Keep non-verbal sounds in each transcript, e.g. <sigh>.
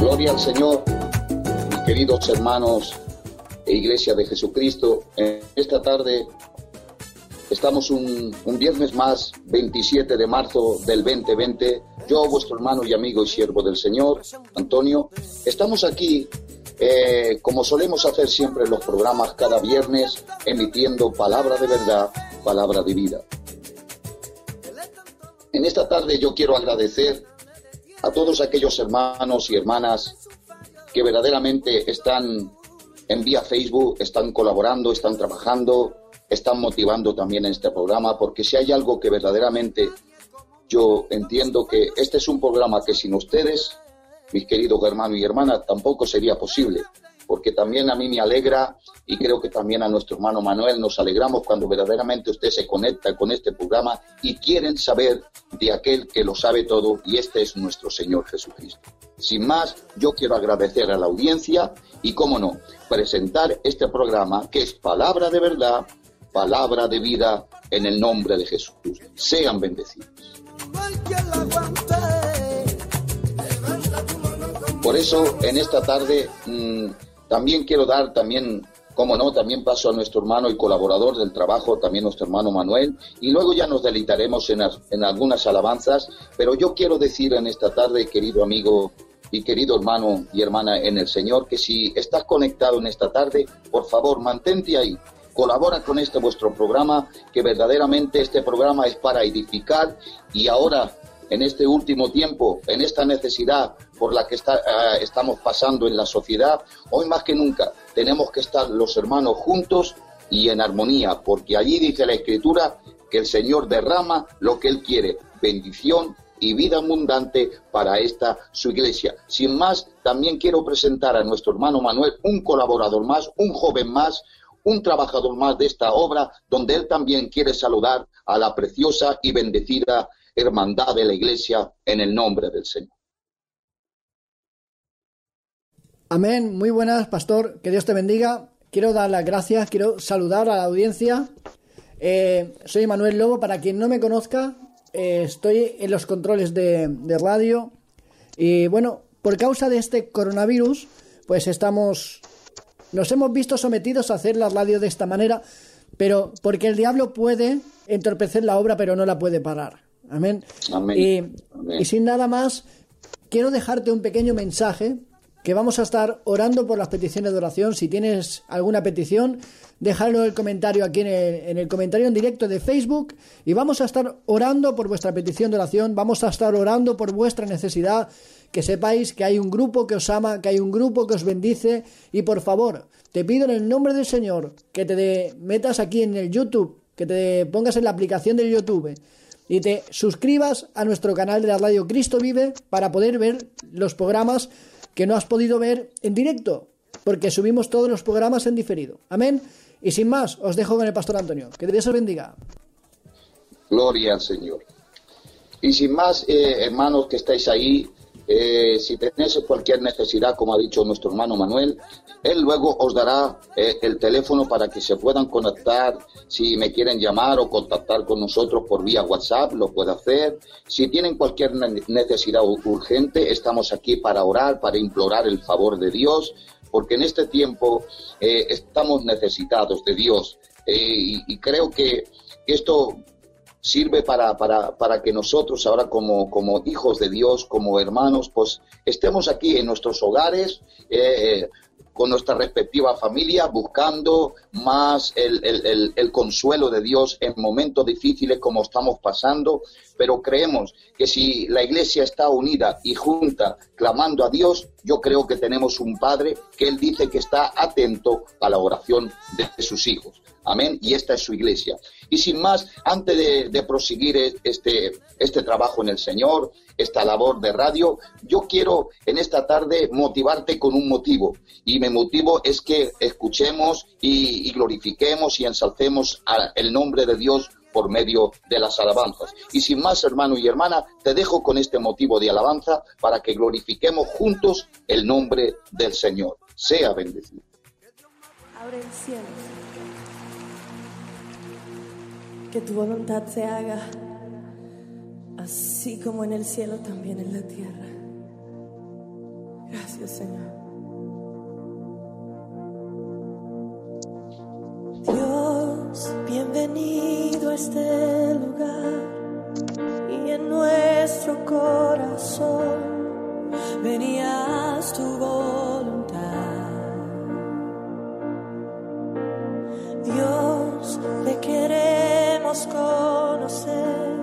Gloria al Señor, mis queridos hermanos e Iglesia de Jesucristo. En esta tarde estamos un, viernes más, 27 de marzo del 2020. Yo, vuestro hermano y amigo y siervo del Señor, Antonio, estamos aquí, eh, como solemos hacer siempre en los programas, cada viernes, emitiendo palabra de verdad, palabra de vida. En esta tarde yo quiero agradecer a todos aquellos hermanos y hermanas que verdaderamente están en vía Facebook, están colaborando, están trabajando, están motivando también este programa, porque si hay algo que verdaderamente yo entiendo que este es un programa que sin ustedes, mis queridos hermanos y hermanas, tampoco sería posible porque también a mí me alegra y creo que también a nuestro hermano Manuel nos alegramos cuando verdaderamente usted se conecta con este programa y quieren saber de aquel que lo sabe todo y este es nuestro Señor Jesucristo. Sin más, yo quiero agradecer a la audiencia y, cómo no, presentar este programa que es palabra de verdad, palabra de vida en el nombre de Jesús. Sean bendecidos. Por eso, en esta tarde... Mmm, también quiero dar, también, como no, también paso a nuestro hermano y colaborador del trabajo, también nuestro hermano Manuel, y luego ya nos deleitaremos en, en algunas alabanzas, pero yo quiero decir en esta tarde, querido amigo y querido hermano y hermana en el Señor, que si estás conectado en esta tarde, por favor, mantente ahí, colabora con este vuestro programa, que verdaderamente este programa es para edificar y ahora en este último tiempo, en esta necesidad por la que uh, estamos pasando en la sociedad, hoy más que nunca tenemos que estar los hermanos juntos y en armonía, porque allí dice la Escritura que el Señor derrama lo que Él quiere, bendición y vida abundante para esta su iglesia. Sin más, también quiero presentar a nuestro hermano Manuel, un colaborador más, un joven más, un trabajador más de esta obra, donde él también quiere saludar a la preciosa y bendecida hermandad de la iglesia en el nombre del Señor. Amén, muy buenas, pastor, que Dios te bendiga. Quiero dar las gracias, quiero saludar a la audiencia. Eh, soy Manuel Lobo, para quien no me conozca, eh, estoy en los controles de, de radio y bueno, por causa de este coronavirus, pues estamos, nos hemos visto sometidos a hacer la radio de esta manera, pero porque el diablo puede entorpecer la obra, pero no la puede parar. Amén. Amén. Y, Amén. y sin nada más, quiero dejarte un pequeño mensaje que vamos a estar orando por las peticiones de oración. Si tienes alguna petición, déjalo en el comentario aquí en el, en el, comentario en directo de Facebook y vamos a estar orando por vuestra petición de oración, vamos a estar orando por vuestra necesidad, que sepáis que hay un grupo que os ama, que hay un grupo que os bendice. Y por favor, te pido en el nombre del Señor que te metas aquí en el YouTube, que te pongas en la aplicación del YouTube y te suscribas a nuestro canal de la radio Cristo Vive para poder ver los programas que no has podido ver en directo, porque subimos todos los programas en diferido. Amén. Y sin más, os dejo con el pastor Antonio. Que Dios os bendiga. Gloria al Señor. Y sin más, eh, hermanos que estáis ahí, eh, si tenéis cualquier necesidad, como ha dicho nuestro hermano Manuel, él luego os dará eh, el teléfono para que se puedan conectar. Si me quieren llamar o contactar con nosotros por vía WhatsApp, lo puede hacer. Si tienen cualquier necesidad urgente, estamos aquí para orar, para implorar el favor de Dios, porque en este tiempo eh, estamos necesitados de Dios. Eh, y, y creo que esto sirve para, para, para, que nosotros ahora como, como, hijos de Dios, como hermanos, pues estemos aquí en nuestros hogares, eh, con nuestra respectiva familia, buscando más el, el, el, consuelo de Dios en momentos difíciles como estamos pasando, pero creemos que si la iglesia está unida y junta, clamando a Dios, yo creo que tenemos un Padre que Él dice que está atento a la oración de sus hijos. Amén. Y esta es su iglesia. Y sin más, antes de, de, proseguir este, este trabajo en el Señor, esta labor de radio, yo quiero en esta tarde motivarte con un motivo. Y motivo es que escuchemos y, glorifiquemos y ensalcemos el nombre de Dios por medio de las alabanzas. Y sin más, hermano y hermana, te dejo con este motivo de alabanza para que glorifiquemos juntos el nombre del Señor. Sea bendecido. Abre el cielo que tu voluntad se haga así como en el cielo, también en la tierra. Gracias, Señor. Dios, bienvenido a este lugar y en nuestro corazón venías tu voluntad. Dios, te queremos conocer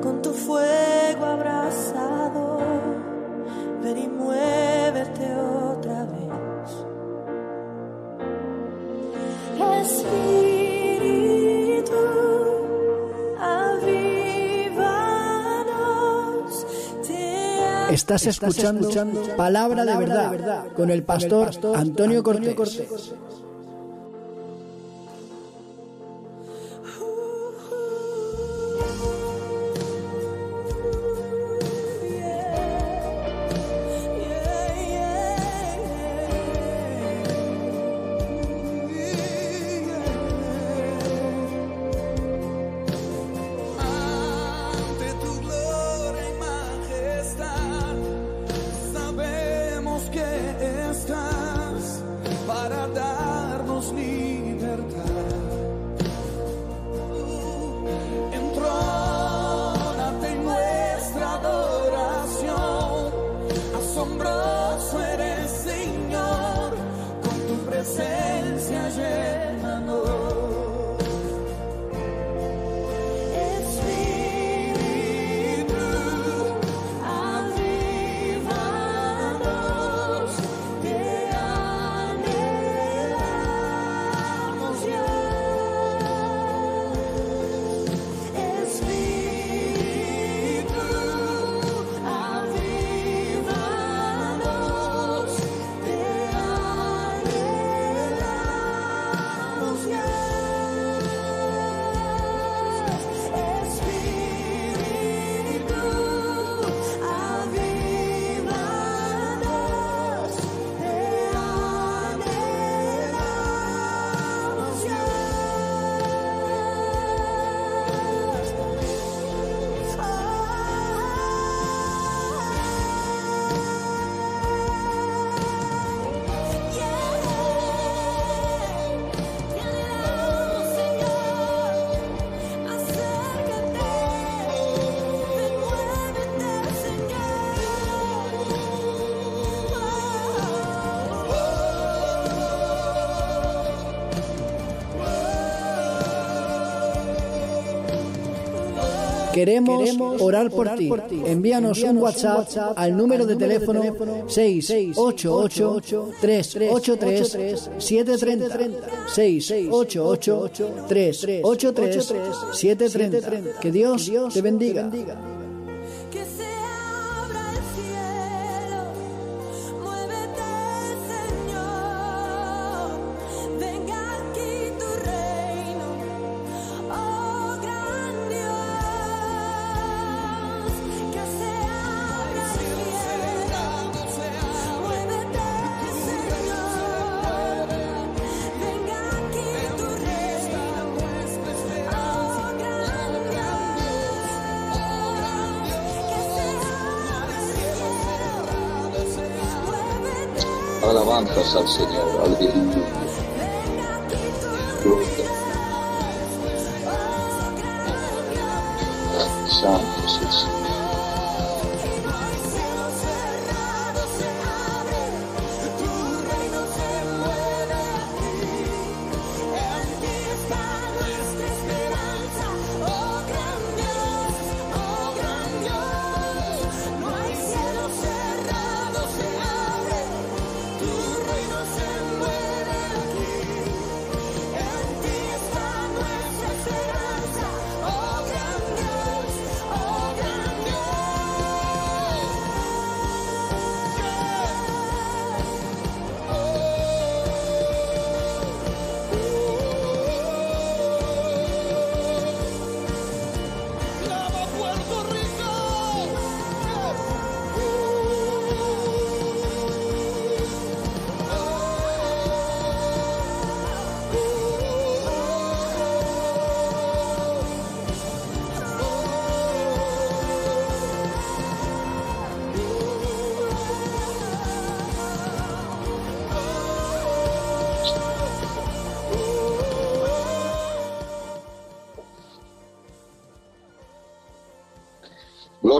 con tu fuego abrazado. Ven y muévete otra Estás escuchando, Palabra de verdad con el pastor Antonio Cortés. Queremos orar por ti. Envíanos un WhatsApp al número de teléfono 688-383-730. 688-383-730. Que Dios te bendiga. Alabanzas al Señor, aleluya.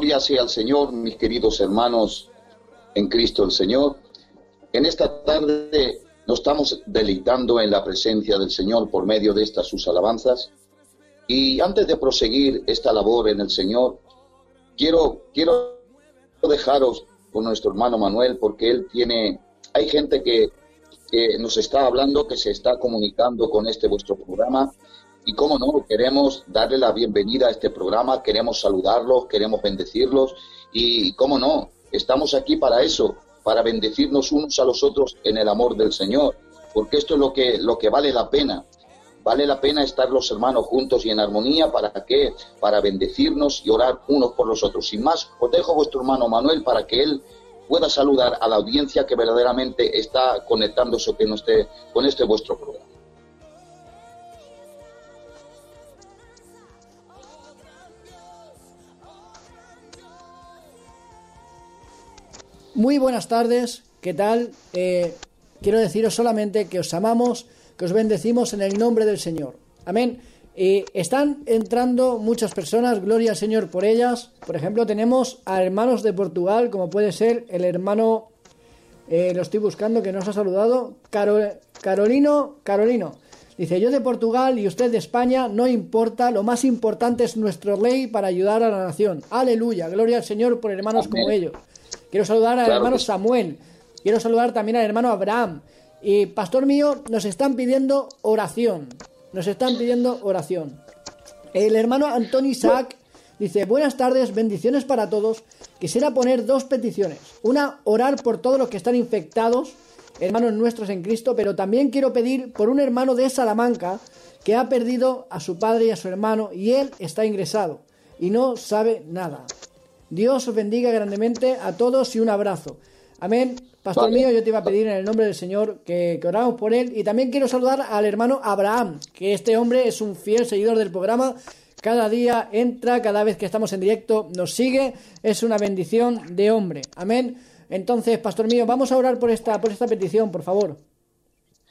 Gloria sea al Señor, mis queridos hermanos en Cristo el Señor. En esta tarde nos estamos deleitando en la presencia del Señor por medio de estas sus alabanzas. Y antes de proseguir esta labor en el Señor, quiero, quiero dejaros con nuestro hermano Manuel porque él tiene, hay gente que, que nos está hablando, que se está comunicando con este vuestro programa y cómo no, queremos darle la bienvenida a este programa, queremos saludarlos, queremos bendecirlos y cómo no, estamos aquí para eso, para bendecirnos unos a los otros en el amor del Señor, porque esto es lo que, lo que vale la pena. Vale la pena estar los hermanos juntos y en armonía, ¿para qué? Para bendecirnos y orar unos por los otros. Sin más, os dejo a vuestro hermano Manuel para que él pueda saludar a la audiencia que verdaderamente está conectándose con este, con este vuestro programa. Muy buenas tardes, ¿qué tal? Eh, quiero deciros solamente que os amamos, que os bendecimos en el nombre del Señor. Amén. Eh, están entrando muchas personas, gloria al Señor por ellas. Por ejemplo, tenemos a hermanos de Portugal, como puede ser el hermano, eh, lo estoy buscando, que nos ha saludado, Caro- Carolino, Carolino. Dice, yo de Portugal y usted de España, no importa, lo más importante es nuestro rey para ayudar a la nación. Aleluya, gloria al Señor por hermanos Amén. como ellos. Quiero saludar al Claro hermano. Samuel. Quiero saludar también al hermano Abraham. Y pastor mío, nos están pidiendo oración. Nos están pidiendo oración. El hermano Antonio Isaac dice, buenas tardes, bendiciones para todos. Quisiera poner dos peticiones. Una, orar por todos los que están infectados, hermanos nuestros en Cristo, pero también quiero pedir por un hermano de Salamanca que ha perdido a su padre y a su hermano y él está ingresado y no sabe nada. Dios os bendiga grandemente a todos y un abrazo. Amén. Pastor Vale. mío, yo te iba a pedir en el nombre del Señor que, que oramos por él. Y también quiero saludar al hermano Abraham, que este hombre es un fiel seguidor del programa. Cada día entra, cada vez que estamos en directo nos sigue. Es una bendición de hombre. Amén. Entonces, pastor mío, vamos a orar por esta, por esta petición, por favor.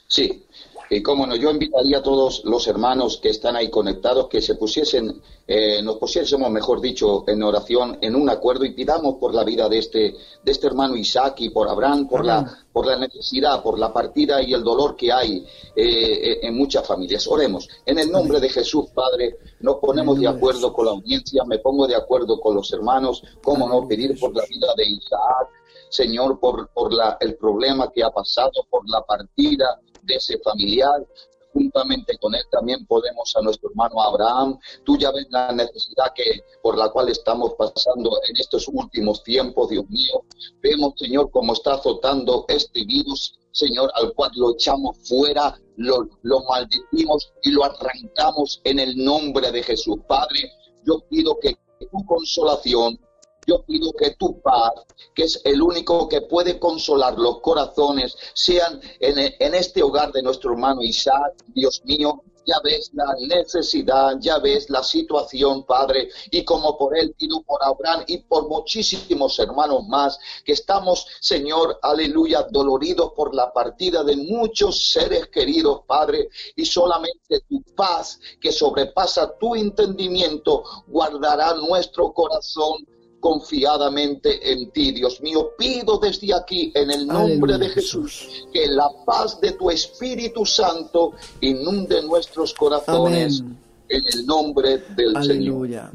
Sí, y cómo no, yo invitaría a todos los hermanos que están ahí conectados que se pusiesen, eh, nos pusiésemos, mejor dicho, en oración, en un acuerdo y pidamos por la vida de este, de este hermano Isaac y por Abraham, por Amén. la, por la necesidad, por la partida y el dolor que hay eh, en muchas familias. Oremos. En el nombre de Jesús, Padre, nos ponemos de acuerdo con la audiencia, me pongo de acuerdo con los hermanos, cómo no pedir por la vida de Isaac, Señor, por, por la, el problema que ha pasado, por la partida de ese familiar. Juntamente con él también podemos a nuestro hermano Abraham. Tú ya ves la necesidad que por la cual estamos pasando en estos últimos tiempos, Dios mío. Vemos, Señor, cómo está azotando este virus, Señor, al cual lo echamos fuera, lo, lo maldecimos y lo arrancamos en el nombre de Jesús. Padre, yo pido que tu consolación, yo pido que tu paz, que es el único que puede consolar los corazones, sean en, este hogar de nuestro hermano Isaac, Dios mío. Ya ves la necesidad, ya ves la situación, Padre, y como por él pido por Abraham y por muchísimos hermanos más, que estamos, Señor, aleluya, doloridos por la partida de muchos seres queridos, Padre, y solamente tu paz, que sobrepasa tu entendimiento, guardará nuestro corazón confiadamente en ti, Dios mío. Pido desde aquí, en el nombre Aleluya, de Jesús, que la paz de tu Espíritu Santo inunde nuestros corazones, Amén. en el nombre del Señor. Aleluya.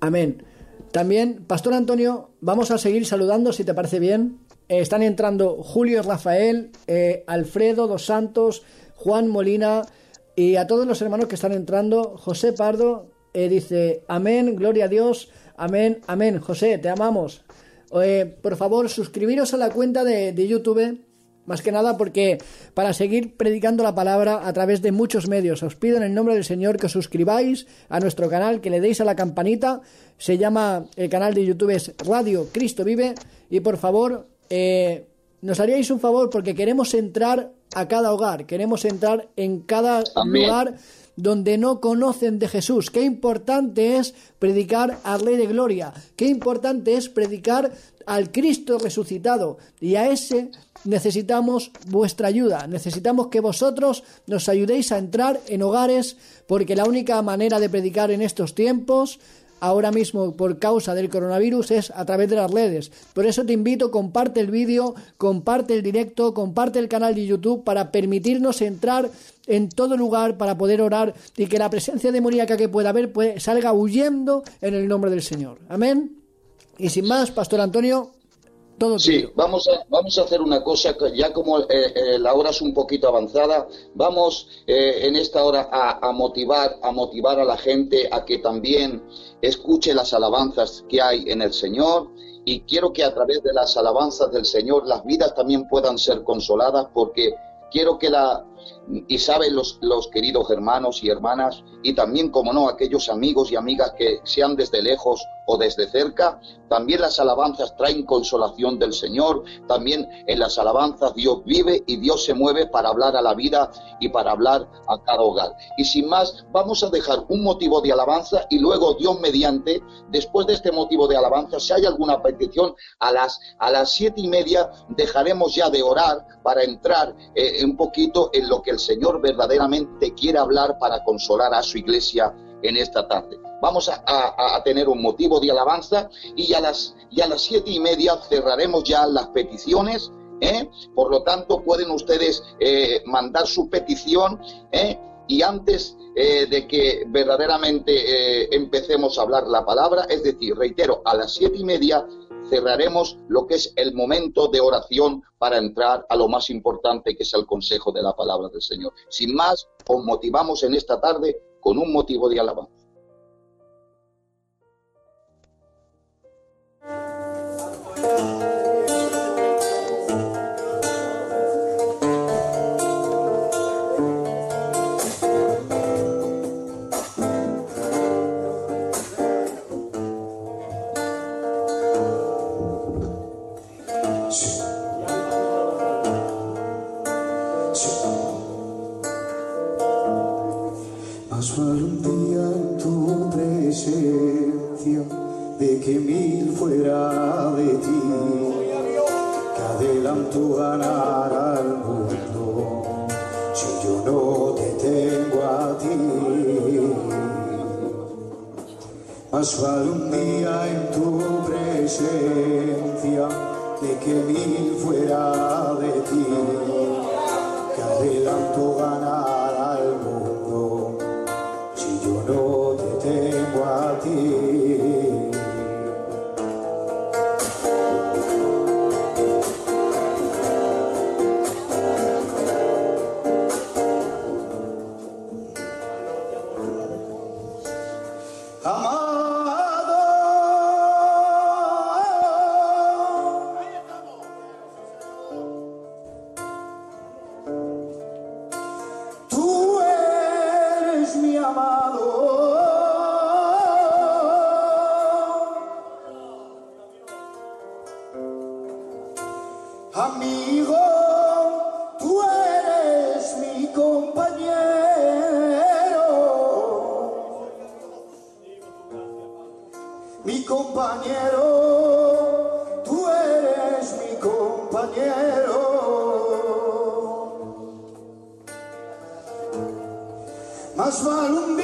Amén. También, Pastor Antonio, vamos a seguir saludando si te parece bien. Eh, están entrando Julio Rafael, eh, Alfredo Dos Santos, Juan Molina y a todos los hermanos que están entrando. José Pardo eh, dice, amén, gloria a Dios, amén, amén. José, te amamos. Eh, por favor, suscribiros a la cuenta de, de YouTube. Más que nada porque para seguir predicando la palabra a través de muchos medios, os pido en el nombre del Señor que os suscribáis a nuestro canal, que le deis a la campanita. Se llama, el canal de YouTube es Radio Cristo Vive. Y por favor, eh, nos haríais un favor porque queremos entrar a cada hogar, queremos entrar en cada Amén. lugar donde no conocen de Jesús. Qué importante es predicar al Rey de Gloria. Qué importante es predicar al Cristo resucitado. Y a ese necesitamos vuestra ayuda. Necesitamos que vosotros nos ayudéis a entrar en hogares, porque la única manera de predicar en estos tiempos ahora mismo por causa del coronavirus es a través de las redes. Por eso te invito, comparte el vídeo, comparte el directo, comparte el canal de YouTube para permitirnos entrar en todo lugar para poder orar y que la presencia demoníaca que pueda haber pues, salga huyendo en el nombre del Señor. Amén. Y sin más, Pastor Antonio, todo Sí, tuyo. vamos a, vamos a hacer una cosa, ya como eh, eh, la hora es un poquito avanzada, vamos eh, en esta hora a, a motivar, a motivar a la gente a que también escuche las alabanzas que hay en el Señor y quiero que a través de las alabanzas del Señor las vidas también puedan ser consoladas porque quiero que la y saben los, los queridos hermanos y hermanas y también como no aquellos amigos y amigas que sean desde lejos o desde cerca también las alabanzas traen consolación del Señor también en las alabanzas Dios vive y Dios se mueve para hablar a la vida y para hablar a cada hogar. Y sin más vamos a dejar un motivo de alabanza y luego Dios mediante después de este motivo de alabanza si hay alguna petición a las a las siete y media dejaremos ya de orar para entrar eh, un poquito en lo que el Señor verdaderamente quiere hablar para consolar a su iglesia en esta tarde. Vamos a, tener un motivo de alabanza y a las, y a las siete y media cerraremos ya las peticiones. ¿eh? Por lo tanto, pueden ustedes eh, mandar su petición ¿eh? y antes eh, de que verdaderamente eh, empecemos a hablar la palabra, es decir, reitero, a las siete y media cerraremos lo que es el momento de oración para entrar a lo más importante que es el consejo de la palabra del Señor. Sin más, os motivamos en esta tarde con un motivo de alabanza. Vale un día en tu presencia de que mil fuera de ti, que adelanto Más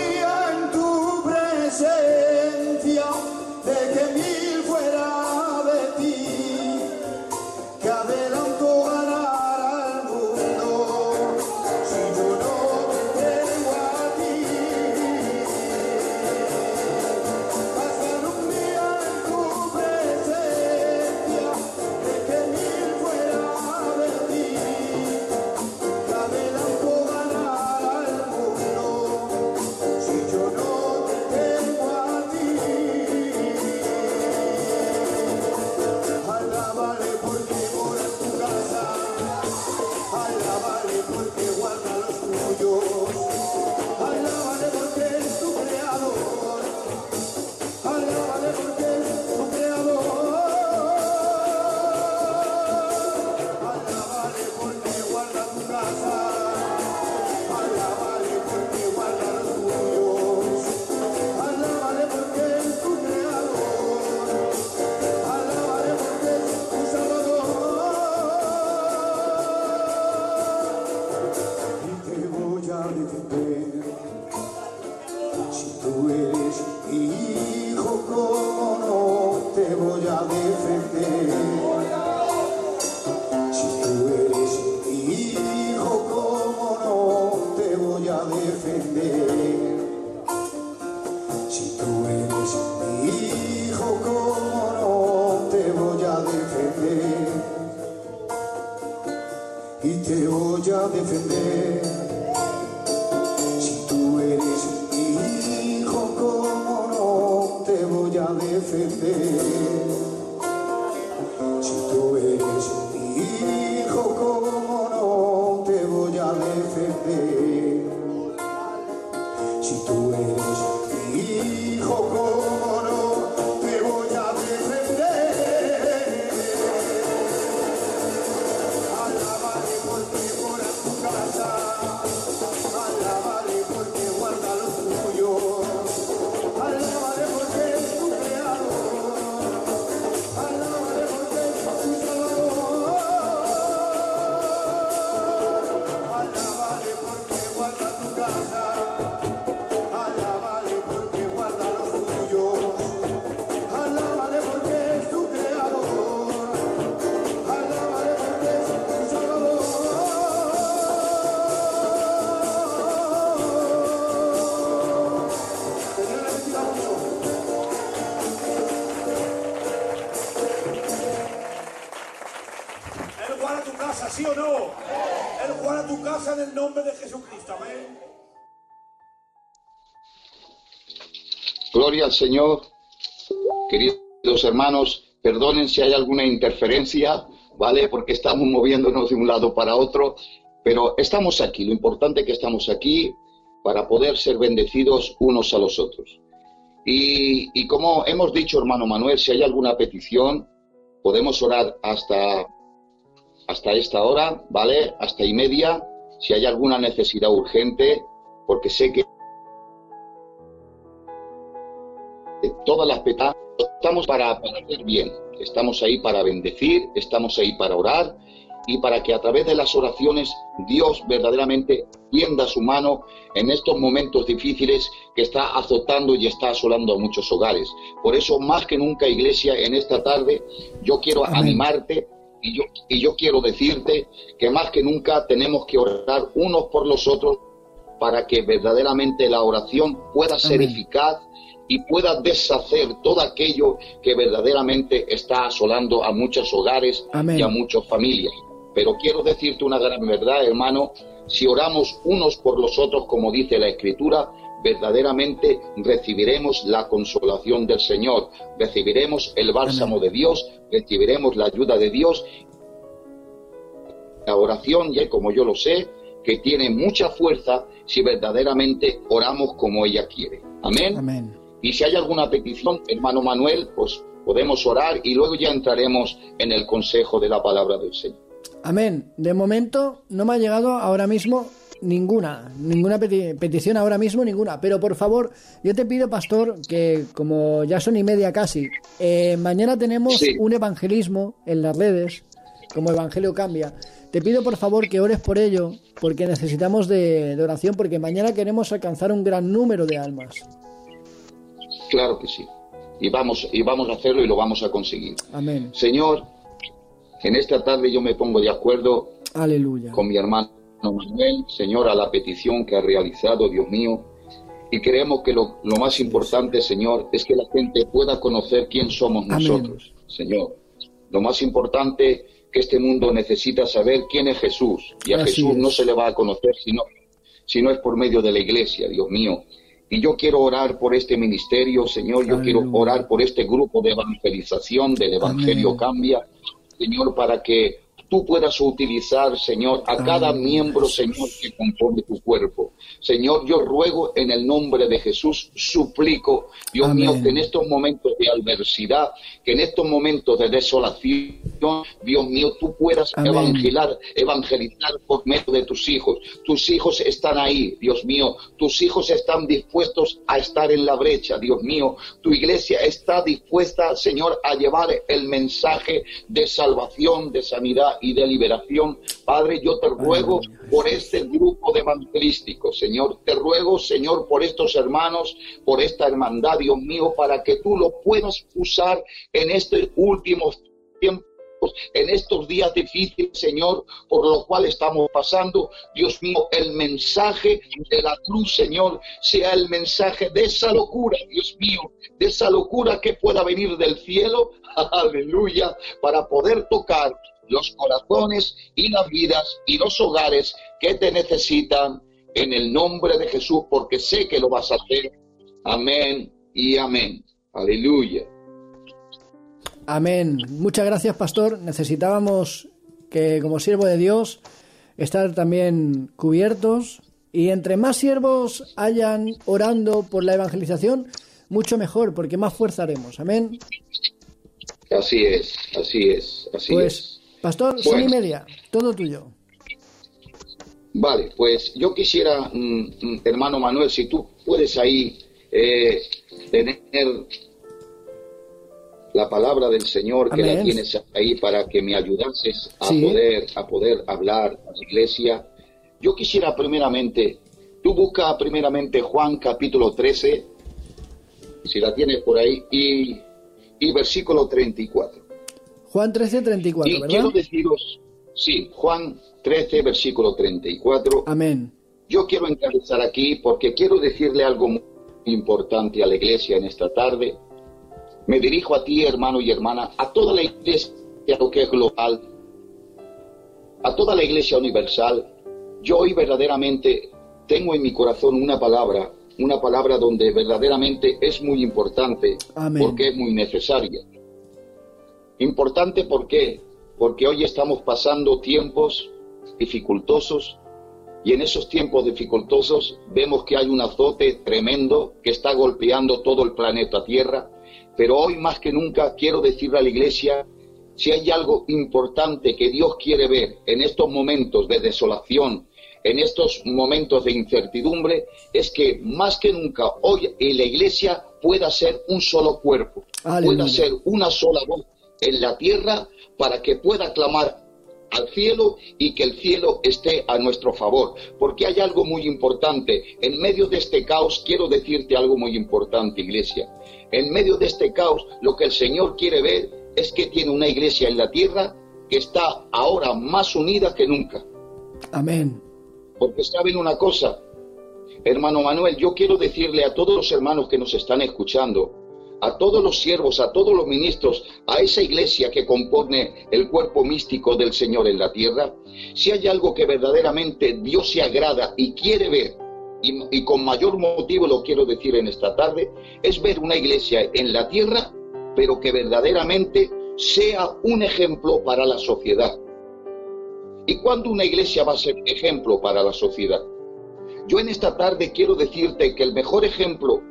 defender? Si tú eres mi hijo, ¿cómo no te voy a defender? Si tú eres Gloria al Señor. Queridos hermanos, perdonen si hay alguna interferencia, ¿vale? Porque estamos moviéndonos de un lado para otro, pero estamos aquí. Lo importante es que estamos aquí para poder ser bendecidos unos a los otros. Y, y como hemos dicho, hermano Manuel, si hay alguna petición, podemos orar hasta, hasta esta hora, ¿vale? Hasta y media, si hay alguna necesidad urgente, porque sé que todas las petadas, estamos para, para hacer bien, estamos ahí para bendecir, estamos ahí para orar y para que a través de las oraciones Dios verdaderamente tienda su mano en estos momentos difíciles que está azotando y está asolando a muchos hogares. Por eso, más que nunca, Iglesia, en esta tarde, yo quiero Amén. animarte y yo, y yo quiero decirte que más que nunca tenemos que orar unos por los otros para que verdaderamente la oración pueda ser Amén. eficaz y pueda deshacer todo aquello que verdaderamente está asolando a muchos hogares Amén. y a muchas familias. Pero quiero decirte una gran verdad, hermano, si oramos unos por los otros, como dice la Escritura, verdaderamente recibiremos la consolación del Señor, recibiremos el bálsamo de Dios, recibiremos la ayuda de Dios. La oración, ya como yo lo sé, que tiene mucha fuerza si verdaderamente oramos como ella quiere. Amén. Amén. Y si hay alguna petición, hermano Manuel, pues podemos orar y luego ya entraremos en el consejo de la palabra del Señor. Amén. De momento no me ha llegado ahora mismo ninguna, ninguna peti- petición ahora mismo, ninguna. Pero por favor, yo te pido, pastor, que como ya son y media casi, eh, mañana tenemos Sí. un evangelismo en las redes, como Evangelio Cambia. Te pido por favor que ores por ello, porque necesitamos de, de oración, porque mañana queremos alcanzar un gran número de almas. Claro que sí. Y vamos, y vamos a hacerlo y lo vamos a conseguir. Amén. Señor, en esta tarde yo me pongo de acuerdo Aleluya. con mi hermano Manuel, Señor, a la petición que ha realizado, Dios mío. Y creemos que lo, lo más importante, Señor, es que la gente pueda conocer quién somos Amén. nosotros, Señor. Lo más importante que este mundo necesita saber quién es Jesús. Y a Así Jesús es. no se le va a conocer si no, si no es por medio de la iglesia, Dios mío. Y yo quiero orar por este ministerio, Señor. Yo quiero orar por este grupo de evangelización del Evangelio Amén. Cambia, Señor, para que tú puedas utilizar, Señor, a cada miembro. Señor, que compone tu cuerpo. Señor, yo ruego en el nombre de Jesús, suplico, Dios Amén. mío, que en estos momentos de adversidad, que en estos momentos de desolación, Dios mío, tú puedas Amén. evangelizar, evangelizar por medio de tus hijos. Tus hijos están ahí, Dios mío. Tus hijos están dispuestos a estar en la brecha, Dios mío. Tu iglesia está dispuesta, Señor, a llevar el mensaje de salvación, de sanidad y de liberación. Padre, yo te ruego por este grupo de evangelísticos, Señor. Te ruego, Señor, por estos hermanos, por esta hermandad, Dios mío, para que tú lo puedas usar en este último tiempo en estos días difíciles, Señor, por lo cual estamos pasando. Dios mío, el mensaje de la cruz, Señor, sea el mensaje de esa locura, Dios mío, de esa locura que pueda venir del cielo, <laughs> aleluya, para poder tocar los corazones y las vidas y los hogares que te necesitan en el nombre de Jesús, porque sé que lo vas a hacer. Amén y amén. Aleluya. Amén. Muchas gracias, pastor. Necesitábamos que, como siervo de Dios, estar también cubiertos y entre más siervos hayan orando por la evangelización, mucho mejor, porque más fuerza haremos. Amén. Así es, así es, así Pues, es. Pastor, son y media, todo tuyo. Vale, pues yo quisiera, mm, mm, hermano Manuel, si tú puedes ahí eh, tener la palabra del Señor que la tienes ahí para que me ayudases a Sí. poder a poder hablar a la iglesia. Yo quisiera primeramente, tú busca primeramente Juan capítulo 13, si la tienes por ahí, y, y versículo 34. Juan 13, 34, y ¿verdad? quiero deciros, sí, Juan 13, versículo 34. Amén. Yo quiero encabezar aquí porque quiero decirle algo muy importante a la iglesia en esta tarde. Me dirijo a ti, hermano y hermana, a toda la iglesia, lo que es global, a toda la iglesia universal. Yo hoy verdaderamente tengo en mi corazón una palabra, una palabra donde verdaderamente es muy importante Amén. porque es muy necesaria. Importante ¿por qué? Porque hoy estamos pasando tiempos dificultosos y en esos tiempos dificultosos vemos que hay un azote tremendo que está golpeando todo el planeta Tierra. Pero hoy más que nunca quiero decirle a la iglesia, si hay algo importante que Dios quiere ver en estos momentos de desolación, en estos momentos de incertidumbre, es que más que nunca hoy en la iglesia pueda ser un solo cuerpo, Aleluya. pueda ser una sola voz en la tierra para que pueda clamar al cielo y que el cielo esté a nuestro favor. Porque hay algo muy importante. En medio de este caos, quiero decirte algo muy importante, iglesia. En medio de este caos, lo que el Señor quiere ver es que tiene una iglesia en la tierra que está ahora más unida que nunca. Amén. Porque saben una cosa, hermano Manuel, yo quiero decirle a todos los hermanos que nos están escuchando, a todos los siervos, a todos los ministros, a esa iglesia que compone el cuerpo místico del Señor en la tierra, si hay algo que verdaderamente Dios se agrada y quiere ver, y, con mayor motivo lo quiero decir en esta tarde, es ver una iglesia en la tierra, pero que verdaderamente sea un ejemplo para la sociedad. ¿Y cuándo una iglesia va a ser ejemplo para la sociedad? Yo en esta tarde quiero decirte que el mejor ejemplo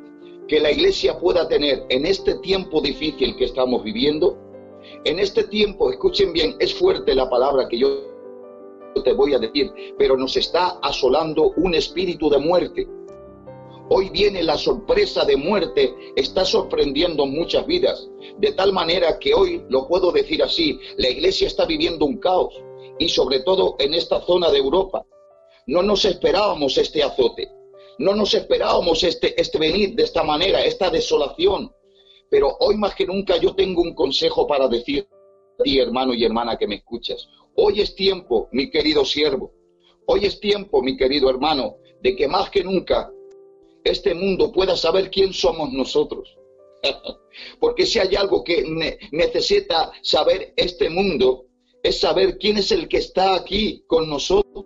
que la iglesia pueda tener en este tiempo difícil que estamos viviendo, en este tiempo, escuchen bien, es fuerte la palabra que yo te voy a decir, pero nos está asolando un espíritu de muerte. Hoy viene la sorpresa de muerte, está sorprendiendo muchas vidas, de tal manera que hoy, lo puedo decir así, la iglesia está viviendo un caos, y sobre todo en esta zona de Europa. No nos esperábamos este azote, no nos esperábamos este, este venir de esta manera, esta desolación. Pero hoy más que nunca yo tengo un consejo para decir a ti, hermano y hermana que me escuchas. Hoy es tiempo, mi querido siervo, hoy es tiempo, mi querido hermano, de que más que nunca este mundo pueda saber quién somos nosotros. <laughs> Porque si hay algo que ne- necesita saber este mundo, es saber quién es el que está aquí con nosotros.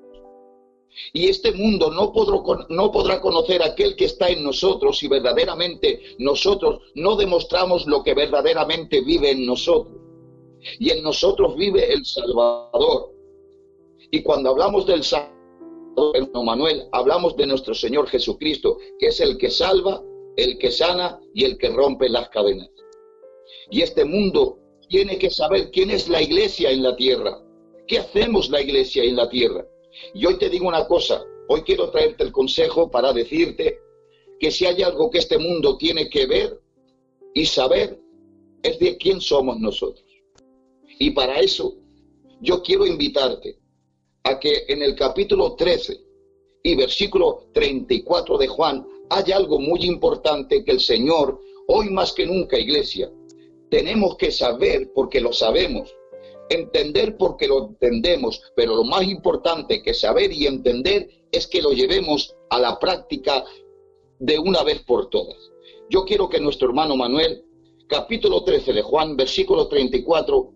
Y este mundo no podrá, no podrá conocer aquel que está en nosotros si verdaderamente nosotros no demostramos lo que verdaderamente vive en nosotros. Y en nosotros vive el Salvador. Y cuando hablamos del Salvador, hermano Manuel, hablamos de nuestro Señor Jesucristo, que es el que salva, el que sana y el que rompe las cadenas. Y este mundo tiene que saber quién es la iglesia en la tierra. ¿Qué hacemos la iglesia en la tierra? Y hoy te digo una cosa, hoy quiero traerte el consejo para decirte que si hay algo que este mundo tiene que ver y saber, es de quién somos nosotros. Y para eso yo quiero invitarte a que en el capítulo 13 y versículo 34 de Juan hay algo muy importante que el Señor, hoy más que nunca, iglesia, tenemos que saber porque lo sabemos, entender porque lo entendemos, pero lo más importante que saber y entender es que lo llevemos a la práctica de una vez por todas. Yo quiero que nuestro hermano Manuel, capítulo 13 de Juan, versículo 34,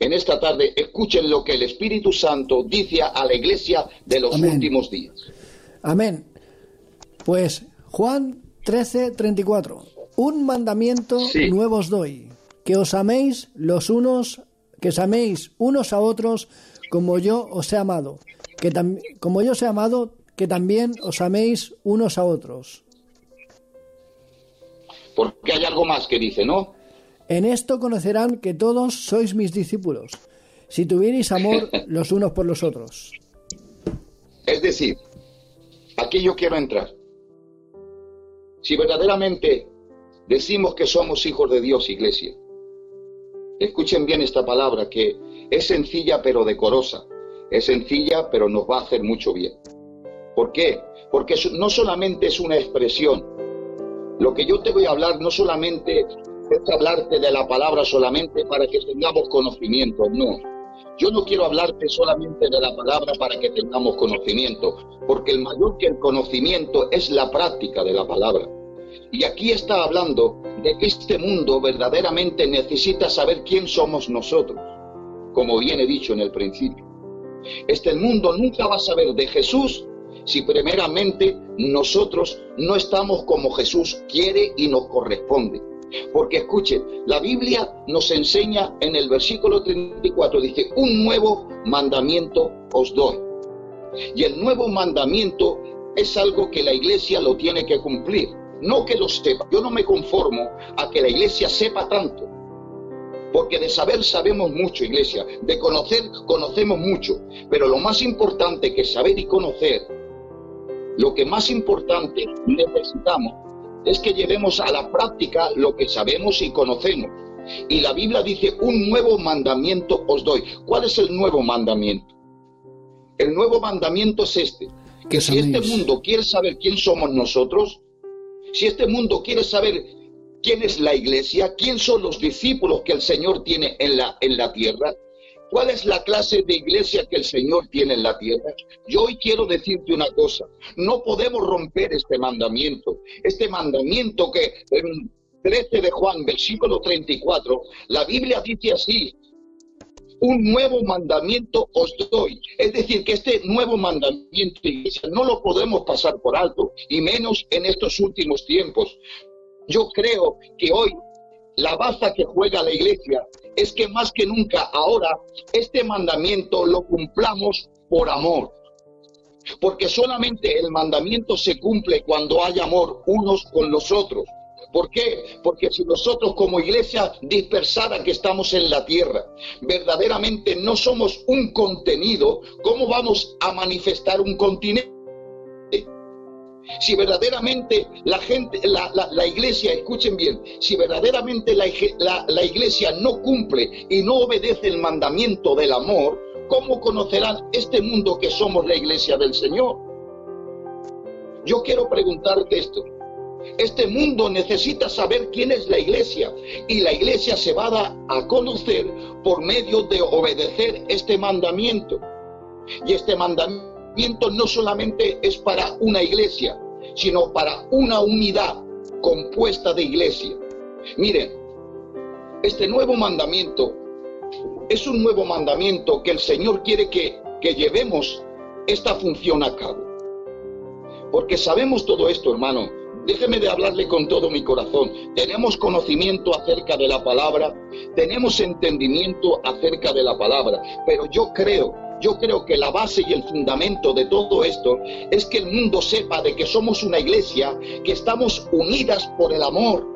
en esta tarde escuchen lo que el Espíritu Santo dice a la iglesia de los Amén. últimos días. Amén. Pues Juan 13, 34. Un mandamiento Sí. nuevo os doy, que os améis los unos, que os améis unos a otros como yo os he amado, que como yo os he amado, que también os améis unos a otros. Porque hay algo más que dice, ¿no? En esto conocerán que todos sois mis discípulos, si tuvierais amor <laughs> los unos por los otros. Es decir, aquí yo quiero entrar. Si verdaderamente decimos que somos hijos de Dios, iglesia, escuchen bien esta palabra que es sencilla pero decorosa. Es sencilla pero nos va a hacer mucho bien. ¿Por qué? Porque no solamente es una expresión. Lo que yo te voy a hablar no solamente es hablarte de la palabra solamente para que tengamos conocimiento, no. Yo no quiero hablarte solamente de la palabra para que tengamos conocimiento, porque el mayor que el conocimiento es la práctica de la palabra. Y aquí está hablando de que este mundo verdaderamente necesita saber quién somos nosotros, como viene dicho en el principio. Este mundo nunca va a saber de Jesús si primeramente nosotros no estamos como Jesús quiere y nos corresponde. Porque escuchen, la Biblia nos enseña en el versículo 34, dice, un nuevo mandamiento os doy. Y el nuevo mandamiento es algo que la iglesia lo tiene que cumplir. No que lo sepa. Yo no me conformo a que la iglesia sepa tanto. Porque de saber sabemos mucho, iglesia. De conocer conocemos mucho. Pero lo más importante que saber y conocer, lo que más importante necesitamos es que llevemos a la práctica lo que sabemos y conocemos. Y la Biblia dice, un nuevo mandamiento os doy. ¿Cuál es el nuevo mandamiento? El nuevo mandamiento es este, que si este mundo quiere saber quién somos nosotros, si este mundo quiere saber quién es la iglesia, quién son los discípulos que el Señor tiene en la, en la tierra, cuál es la clase de iglesia que el Señor tiene en la tierra, yo hoy quiero decirte una cosa, no podemos romper este mandamiento, este mandamiento que en 13 de Juan, versículo 34, la Biblia dice así, un nuevo mandamiento os doy. Es decir, que este nuevo mandamiento, iglesia, no lo podemos pasar por alto, y menos en estos últimos tiempos. Yo creo que hoy la baza que juega la iglesia es que más que nunca ahora este mandamiento lo cumplamos por amor. Porque solamente el mandamiento se cumple cuando hay amor unos con los otros. ¿Por qué? Porque si nosotros como iglesia dispersada que estamos en la tierra, verdaderamente no somos un contenido, ¿cómo vamos a manifestar un continente? Si verdaderamente la gente, la, la- iglesia, escuchen bien, si verdaderamente la- la iglesia no cumple y no obedece el mandamiento del amor, ¿cómo conocerán este mundo que somos la iglesia del Señor? Yo quiero preguntarte esto. Este mundo necesita saber quién es la iglesia y la iglesia se va a dar conocer por medio de obedecer este mandamiento. Y este mandamiento no solamente es para una iglesia, sino para una unidad compuesta de iglesia. Miren, este nuevo mandamiento es un nuevo mandamiento que el Señor quiere que, que llevemos esta función a cabo. Porque sabemos todo esto, hermano. Déjeme de hablarle con todo mi corazón. Tenemos conocimiento acerca de la palabra, tenemos entendimiento acerca de la palabra, pero yo creo, yo creo que la base y el fundamento de todo esto es que el mundo sepa de que somos una iglesia, que estamos unidas por el amor,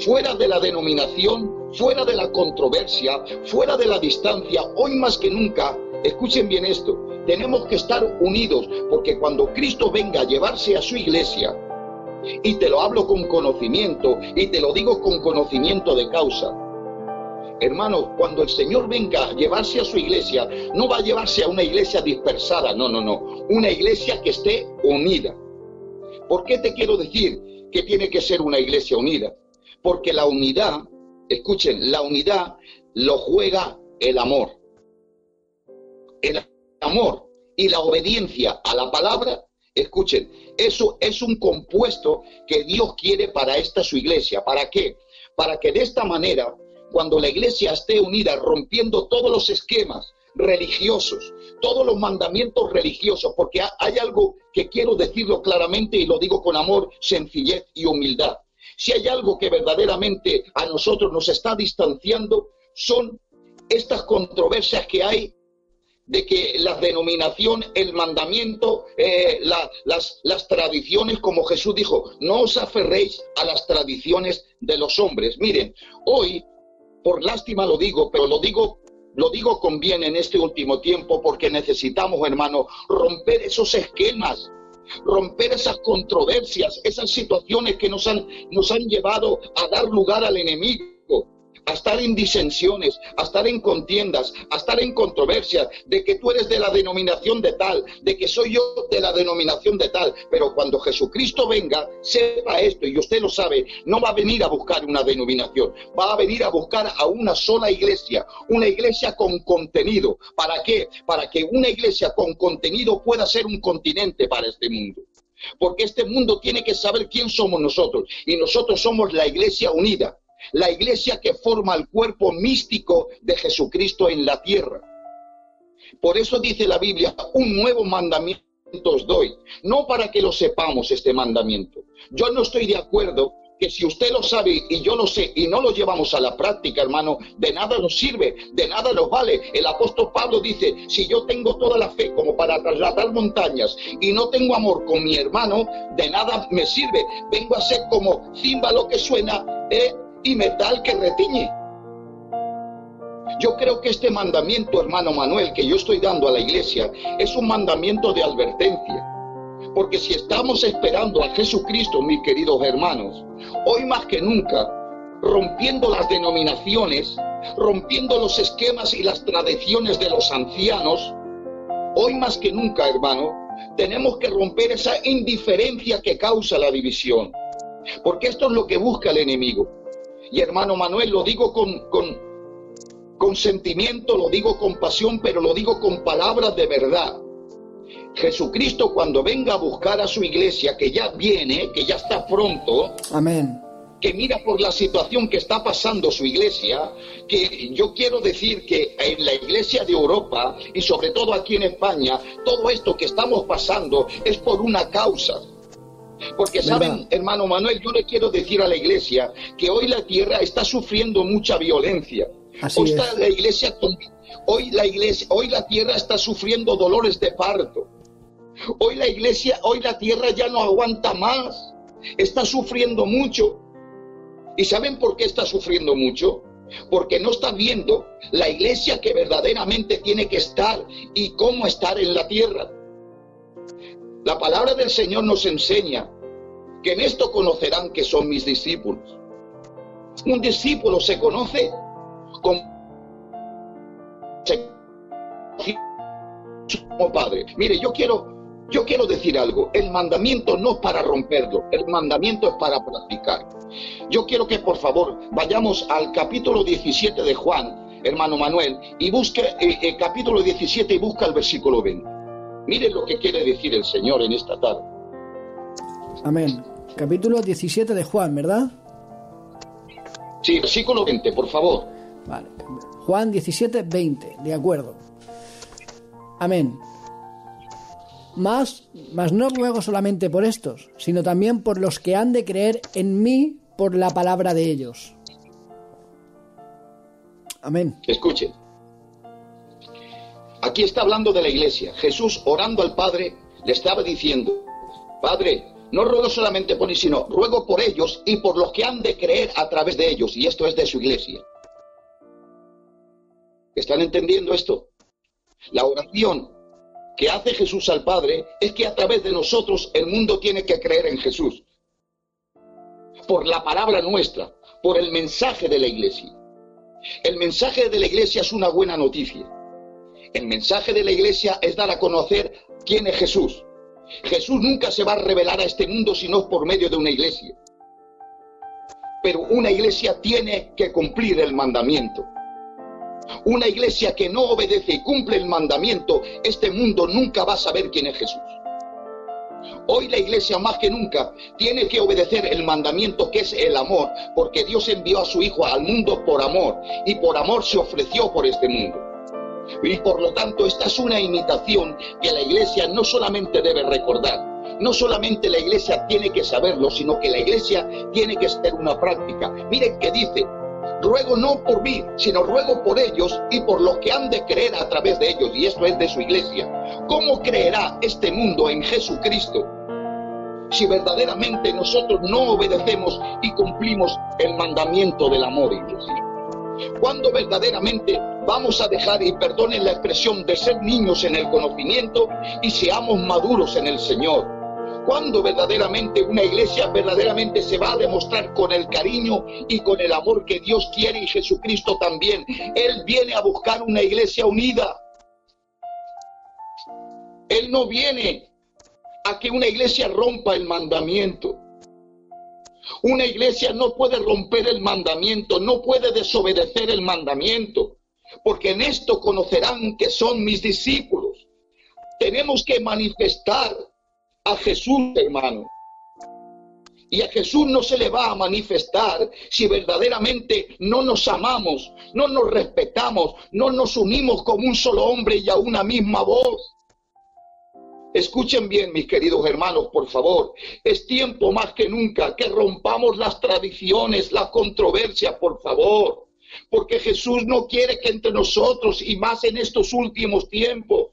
fuera de la denominación, fuera de la controversia, fuera de la distancia, hoy más que nunca, escuchen bien esto, tenemos que estar unidos, porque cuando Cristo venga a llevarse a su iglesia, y te lo hablo con conocimiento, y te lo digo con conocimiento de causa, Hermano, cuando el Señor venga a llevarse a su iglesia, no va a llevarse a una iglesia dispersada, no, no, no, una iglesia que esté unida. ¿Por qué te quiero decir que tiene que ser una iglesia unida? Porque la unidad, escuchen, la unidad lo juega el amor. El amor y la obediencia a la palabra, escuchen, eso es un compuesto que Dios quiere para esta su iglesia. ¿Para qué? Para que de esta manera, cuando la iglesia esté unida, rompiendo todos los esquemas religiosos, todos los mandamientos religiosos, porque ha- hay algo que quiero decirlo claramente y lo digo con amor, sencillez y humildad. Si hay algo que verdaderamente a nosotros nos está distanciando, son estas controversias que hay de que la denominación, el mandamiento, eh, la- las, las tradiciones, como Jesús dijo, no os aferréis a las tradiciones de los hombres. Miren, hoy, por lástima lo digo, pero lo digo, lo digo con bien en este último tiempo porque necesitamos, hermano, romper esos esquemas romper esas controversias, esas situaciones que nos han, nos han llevado a dar lugar al enemigo, a estar en disensiones, a estar en contiendas, a estar en controversias, de que tú eres de la denominación de tal, de que soy yo de la denominación de tal. Pero cuando Jesucristo venga, sepa esto, y usted lo sabe, no va a venir a buscar una denominación, va a venir a buscar a una sola iglesia, una iglesia con contenido. ¿Para qué? Para que una iglesia con contenido pueda ser un continente para este mundo. Porque este mundo tiene que saber quién somos nosotros. Y nosotros somos la iglesia unida, la iglesia que forma el cuerpo místico de Jesucristo en la tierra. Por eso dice la Biblia, un nuevo mandamiento os doy, no para que lo sepamos este mandamiento. Yo no estoy de acuerdo que si usted lo sabe y yo lo sé y no lo llevamos a la práctica, hermano, de nada nos sirve, de nada nos vale. El apóstol Pablo dice, si yo tengo toda la fe como para trasladar montañas y no tengo amor con mi hermano, de nada me sirve. Vengo a ser como címbalo que suena eh, y metal que retiñe. Yo creo que este mandamiento, hermano Manuel, que yo estoy dando a la iglesia, es un mandamiento de advertencia. Porque si estamos esperando a Jesucristo, mis queridos hermanos, hoy más que nunca, rompiendo las denominaciones, rompiendo los esquemas y las tradiciones de los ancianos, hoy más que nunca, hermano, tenemos que romper esa indiferencia que causa la división. Porque esto es lo que busca el enemigo. Y hermano Manuel, lo digo con, con, con sentimiento, lo digo con pasión, pero lo digo con palabras de verdad. Jesucristo cuando venga a buscar a su iglesia, que ya viene, que ya está pronto, Amén. que mira por la situación que está pasando su iglesia, que yo quiero decir que en la iglesia de Europa y sobre todo aquí en España, todo esto que estamos pasando es por una causa. Porque saben, hermano Manuel, yo le quiero decir a la iglesia que hoy la tierra está sufriendo mucha violencia. Así hoy está es. la iglesia hoy la iglesia, hoy la tierra está sufriendo dolores de parto. Hoy la iglesia, hoy la tierra ya no aguanta más. Está sufriendo mucho. ¿Y saben por qué está sufriendo mucho? Porque no está viendo la iglesia que verdaderamente tiene que estar y cómo estar en la tierra. La palabra del Señor nos enseña que en esto conocerán que son mis discípulos. Un discípulo se conoce como padre. Mire, yo quiero yo quiero decir algo, el mandamiento no es para romperlo, el mandamiento es para practicar. Yo quiero que por favor vayamos al capítulo 17 de Juan, hermano Manuel, y busque eh, el capítulo 17 y busca el versículo 20. Mire lo que quiere decir el Señor en esta tarde. Amén. Capítulo 17 de Juan, ¿verdad? Sí, versículo 20, por favor. Vale. Juan 17, 20. De acuerdo. Amén. Más, más no ruego solamente por estos, sino también por los que han de creer en mí por la palabra de ellos. Amén. Escuchen. Aquí está hablando de la iglesia. Jesús orando al Padre le estaba diciendo, Padre, no ruego solamente por mí, sino ruego por ellos y por los que han de creer a través de ellos. Y esto es de su iglesia. ¿Están entendiendo esto? La oración que hace Jesús al Padre es que a través de nosotros el mundo tiene que creer en Jesús. Por la palabra nuestra, por el mensaje de la iglesia. El mensaje de la iglesia es una buena noticia. El mensaje de la iglesia es dar a conocer quién es Jesús. Jesús nunca se va a revelar a este mundo si no es por medio de una iglesia. Pero una iglesia tiene que cumplir el mandamiento. Una iglesia que no obedece y cumple el mandamiento, este mundo nunca va a saber quién es Jesús. Hoy la iglesia más que nunca tiene que obedecer el mandamiento que es el amor, porque Dios envió a su Hijo al mundo por amor y por amor se ofreció por este mundo. Y por lo tanto esta es una imitación que la iglesia no solamente debe recordar, no solamente la iglesia tiene que saberlo, sino que la iglesia tiene que ser una práctica. Miren que dice, ruego no por mí, sino ruego por ellos y por los que han de creer a través de ellos, y esto es de su iglesia. ¿Cómo creerá este mundo en Jesucristo si verdaderamente nosotros no obedecemos y cumplimos el mandamiento del amor, iglesia? Cuando verdaderamente vamos a dejar, y perdonen la expresión, de ser niños en el conocimiento y seamos maduros en el Señor. Cuando verdaderamente una iglesia verdaderamente se va a demostrar con el cariño y con el amor que Dios quiere y Jesucristo también. Él viene a buscar una iglesia unida. Él no viene a que una iglesia rompa el mandamiento. Una iglesia no puede romper el mandamiento, no puede desobedecer el mandamiento, porque en esto conocerán que son mis discípulos. Tenemos que manifestar a Jesús, hermano. Y a Jesús no se le va a manifestar si verdaderamente no nos amamos, no nos respetamos, no nos unimos como un solo hombre y a una misma voz. Escuchen bien, mis queridos hermanos, por favor. Es tiempo más que nunca que rompamos las tradiciones, la controversia, por favor. Porque Jesús no quiere que entre nosotros, y más en estos últimos tiempos,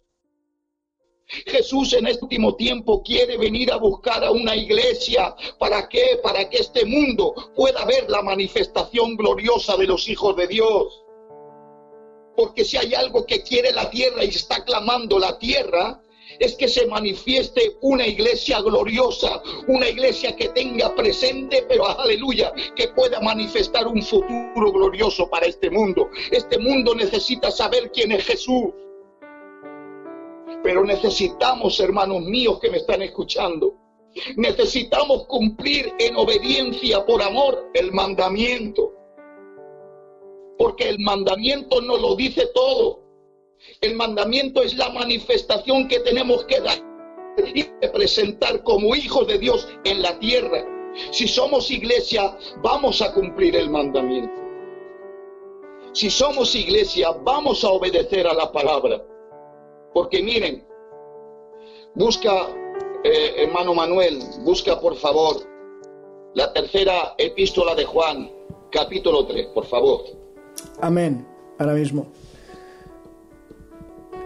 Jesús en este último tiempo quiere venir a buscar a una iglesia. ¿Para qué? Para que este mundo pueda ver la manifestación gloriosa de los hijos de Dios. Porque si hay algo que quiere la tierra y está clamando la tierra, es que se manifieste una iglesia gloriosa, una iglesia que tenga presente, pero aleluya, que pueda manifestar un futuro glorioso para este mundo. Este mundo necesita saber quién es Jesús. Pero necesitamos, hermanos míos que me están escuchando, necesitamos cumplir en obediencia por amor el mandamiento. Porque el mandamiento no lo dice todo. El mandamiento es la manifestación que tenemos que dar y presentar como hijos de Dios en la tierra. Si somos iglesia, vamos a cumplir el mandamiento. Si somos iglesia, vamos a obedecer a la palabra. Porque miren, busca, eh, hermano Manuel, busca por favor la tercera epístola de Juan, capítulo 3, por favor. Amén. Ahora mismo.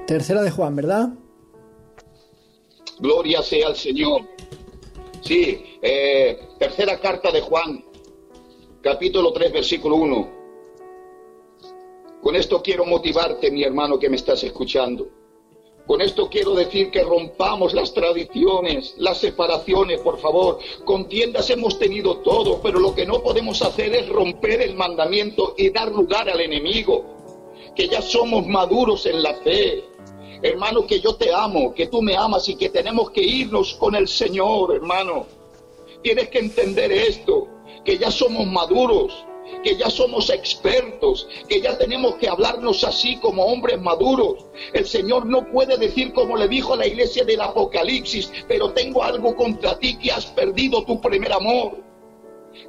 Tercera de Juan, ¿verdad? Gloria sea al Señor. Sí, eh, tercera carta de Juan, capítulo 3, versículo 1. Con esto quiero motivarte, mi hermano que me estás escuchando. Con esto quiero decir que rompamos las tradiciones, las separaciones, por favor. Contiendas hemos tenido todo, pero lo que no podemos hacer es romper el mandamiento y dar lugar al enemigo. Que ya somos maduros en la fe. Hermano, que yo te amo, que tú me amas y que tenemos que irnos con el Señor, hermano. Tienes que entender esto, que ya somos maduros, que ya somos expertos, que ya tenemos que hablarnos así como hombres maduros. El Señor no puede decir como le dijo la iglesia del Apocalipsis, pero tengo algo contra ti que has perdido tu primer amor.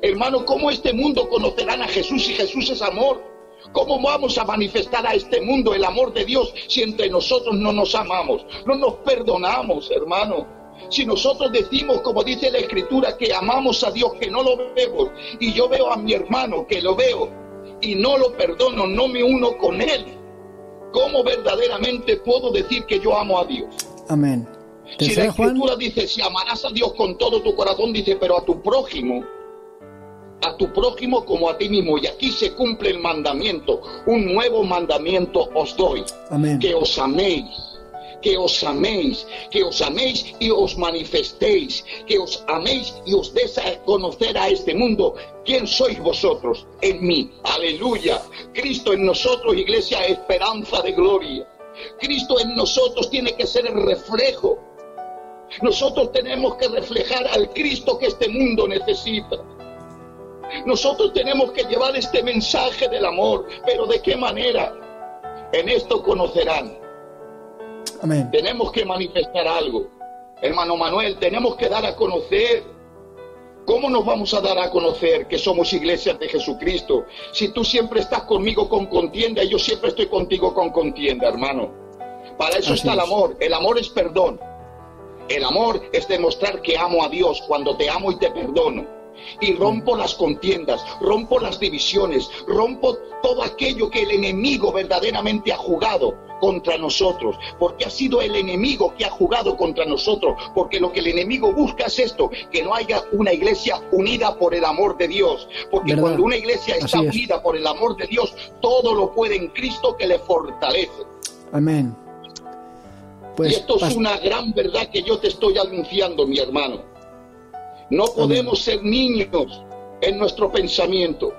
Hermano, ¿cómo este mundo conocerán a Jesús si Jesús es amor? ¿Cómo vamos a manifestar a este mundo el amor de Dios si entre nosotros no nos amamos, no nos perdonamos, hermano? Si nosotros decimos, como dice la Escritura, que amamos a Dios, que no lo vemos, y yo veo a mi hermano que lo veo y no lo perdono, no me uno con él, ¿cómo verdaderamente puedo decir que yo amo a Dios? Amén. Si la Juan, Escritura dice, si amarás a Dios con todo tu corazón, dice, pero a tu prójimo, a tu prójimo como a ti mismo. Y aquí se cumple el mandamiento. Un nuevo mandamiento os doy, Amén. que os améis. que os améis, que os améis y os manifestéis, que os améis y os des a conocer a este mundo quién sois vosotros en mí. Aleluya. Cristo en nosotros, iglesia, esperanza de gloria. Cristo en nosotros tiene que ser el reflejo. Nosotros tenemos que reflejar al Cristo que este mundo necesita. Nosotros tenemos que llevar este mensaje del amor, pero ¿de qué manera? En esto conocerán. Amén. Tenemos que manifestar algo. Hermano Manuel, tenemos que dar a conocer. ¿Cómo nos vamos a dar a conocer que somos iglesias de Jesucristo? Si tú siempre estás conmigo con contienda y yo siempre estoy contigo con contienda, hermano. Para eso Así está el amor. El amor es perdón. El amor es demostrar que amo a Dios cuando te amo y te perdono. Y rompo las contiendas, rompo las divisiones, rompo todo aquello que el enemigo verdaderamente ha jugado contra nosotros, porque ha sido el enemigo que ha jugado contra nosotros, porque lo que el enemigo busca es esto, que no haya una iglesia unida por el amor de Dios, porque ¿Verdad? cuando una iglesia está es. unida por el amor de Dios, todo lo puede en Cristo que le fortalece. Amén. Pues, y esto es una gran verdad que yo te estoy anunciando, mi hermano. No podemos ser niños en nuestro pensamiento.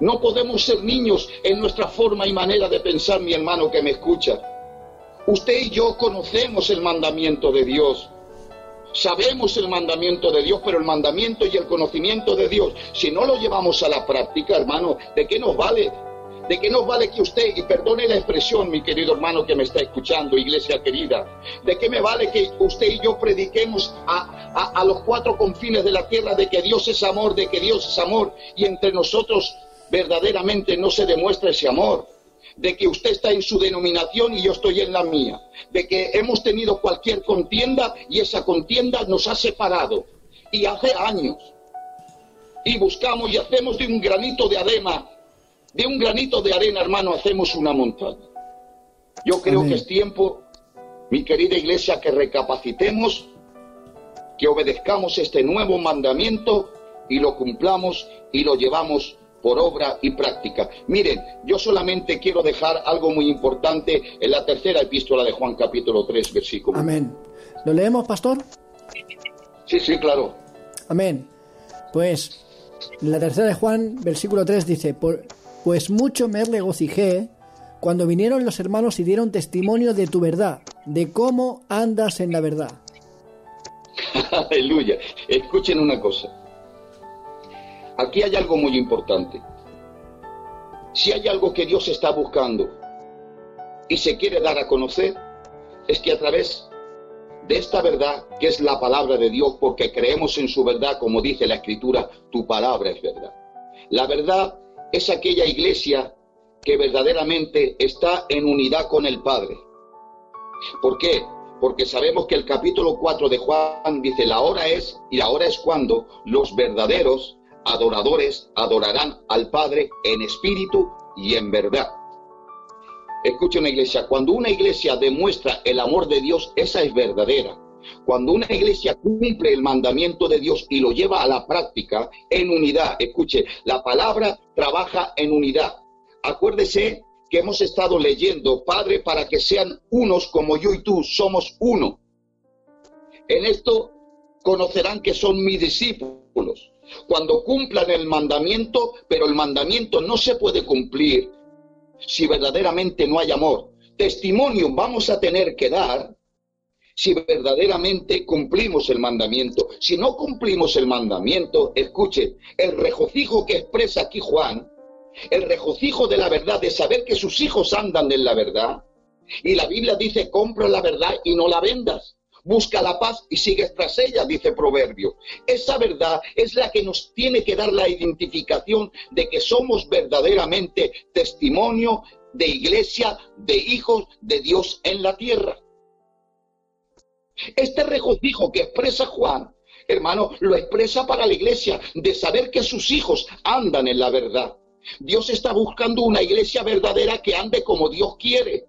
No podemos ser niños en nuestra forma y manera de pensar, mi hermano que me escucha. Usted y yo conocemos el mandamiento de Dios. Sabemos el mandamiento de Dios, pero el mandamiento y el conocimiento de Dios, si no lo llevamos a la práctica, hermano, ¿de qué nos vale? ¿De qué nos vale que usted, y perdone la expresión, mi querido hermano que me está escuchando, iglesia querida, ¿de qué me vale que usted y yo prediquemos a, a- a los cuatro confines de la tierra de que Dios es amor, de que Dios es amor, y entre nosotros verdaderamente no se demuestra ese amor? de que usted está en su denominación y yo estoy en la mía, de que hemos tenido cualquier contienda y esa contienda nos ha separado, y hace años, y buscamos y hacemos de un granito de arena, de un granito de arena, hermano, hacemos una montaña. Yo creo Amén. que es tiempo, mi querida iglesia, que recapacitemos, que obedezcamos este nuevo mandamiento y lo cumplamos y lo llevamos por obra y práctica. Miren, yo solamente quiero dejar algo muy importante en la tercera epístola de Juan capítulo 3, versículo. Amén. ¿Lo leemos, pastor? Sí, sí, claro. Amén. Pues en la tercera de Juan, versículo 3 dice, "Por- pues mucho me regocijé cuando vinieron los hermanos y dieron testimonio de tu verdad, de cómo andas en la verdad. <laughs> Aleluya. Escuchen una cosa. Aquí hay algo muy importante. Si hay algo que Dios está buscando y se quiere dar a conocer, es que a través de esta verdad, que es la palabra de Dios, porque creemos en su verdad, como dice la Escritura, tu palabra es verdad. La verdad es aquella iglesia que verdaderamente está en unidad con el Padre. ¿Por qué? Porque sabemos que el capítulo 4 de Juan dice, la hora es, y la hora es cuando los verdaderos adoradores adorarán al Padre en espíritu y en verdad. Escucha una iglesia, cuando una iglesia demuestra el amor de Dios, esa es verdadera. Cuando una iglesia cumple el mandamiento de Dios y lo lleva a la práctica en unidad, escuche, la palabra trabaja en unidad. Acuérdese que hemos estado leyendo, Padre, para que sean unos como yo y tú somos uno. En esto conocerán que son mis discípulos. Cuando cumplan el mandamiento, pero el mandamiento no se puede cumplir si verdaderamente no hay amor. Testimonio vamos a tener que dar si verdaderamente cumplimos el mandamiento. Si no cumplimos el mandamiento, escuchen, el regocijo que expresa aquí Juan, el regocijo de la verdad, de saber que sus hijos andan en la verdad. Y la Biblia dice, compra la verdad y no la vendas. Busca la paz y sigues tras ella, dice Proverbio. Esa verdad es la que nos tiene que dar la identificación de que somos verdaderamente testimonio de iglesia, de hijos de Dios en la tierra. Este regocijo que expresa Juan, hermano, lo expresa para la iglesia, de saber que sus hijos andan en la verdad. Dios está buscando una iglesia verdadera que ande como Dios quiere.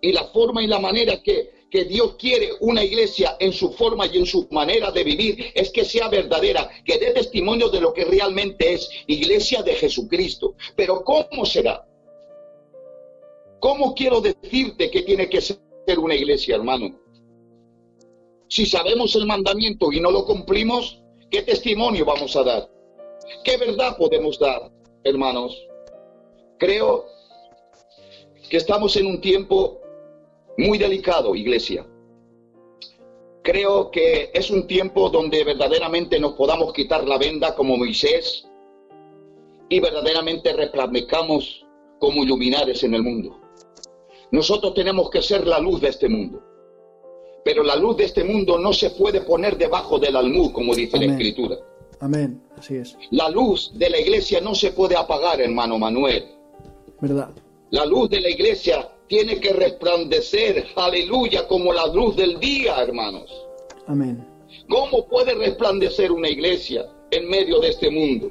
Y la forma y la manera que, que Dios quiere una iglesia en su forma y en su manera de vivir es que sea verdadera, que dé testimonio de lo que realmente es iglesia de Jesucristo. Pero ¿cómo será? ¿Cómo quiero decirte que tiene que ser una iglesia, hermano? Si sabemos el mandamiento y no lo cumplimos, ¿qué testimonio vamos a dar? ¿Qué verdad podemos dar, hermanos? Creo que estamos en un tiempo muy delicado, iglesia. Creo que es un tiempo donde verdaderamente nos podamos quitar la venda como Moisés y verdaderamente resplandezcamos como iluminares en el mundo. Nosotros tenemos que ser la luz de este mundo. Pero la luz de este mundo no se puede poner debajo del almud, como dice la. Escritura. Amén. Así es. La luz de la iglesia no se puede apagar, hermano Manuel. ¿Verdad? La luz de la iglesia tiene que resplandecer, aleluya, como la luz del día, hermanos. Amén. ¿Cómo puede resplandecer una iglesia en medio de este mundo?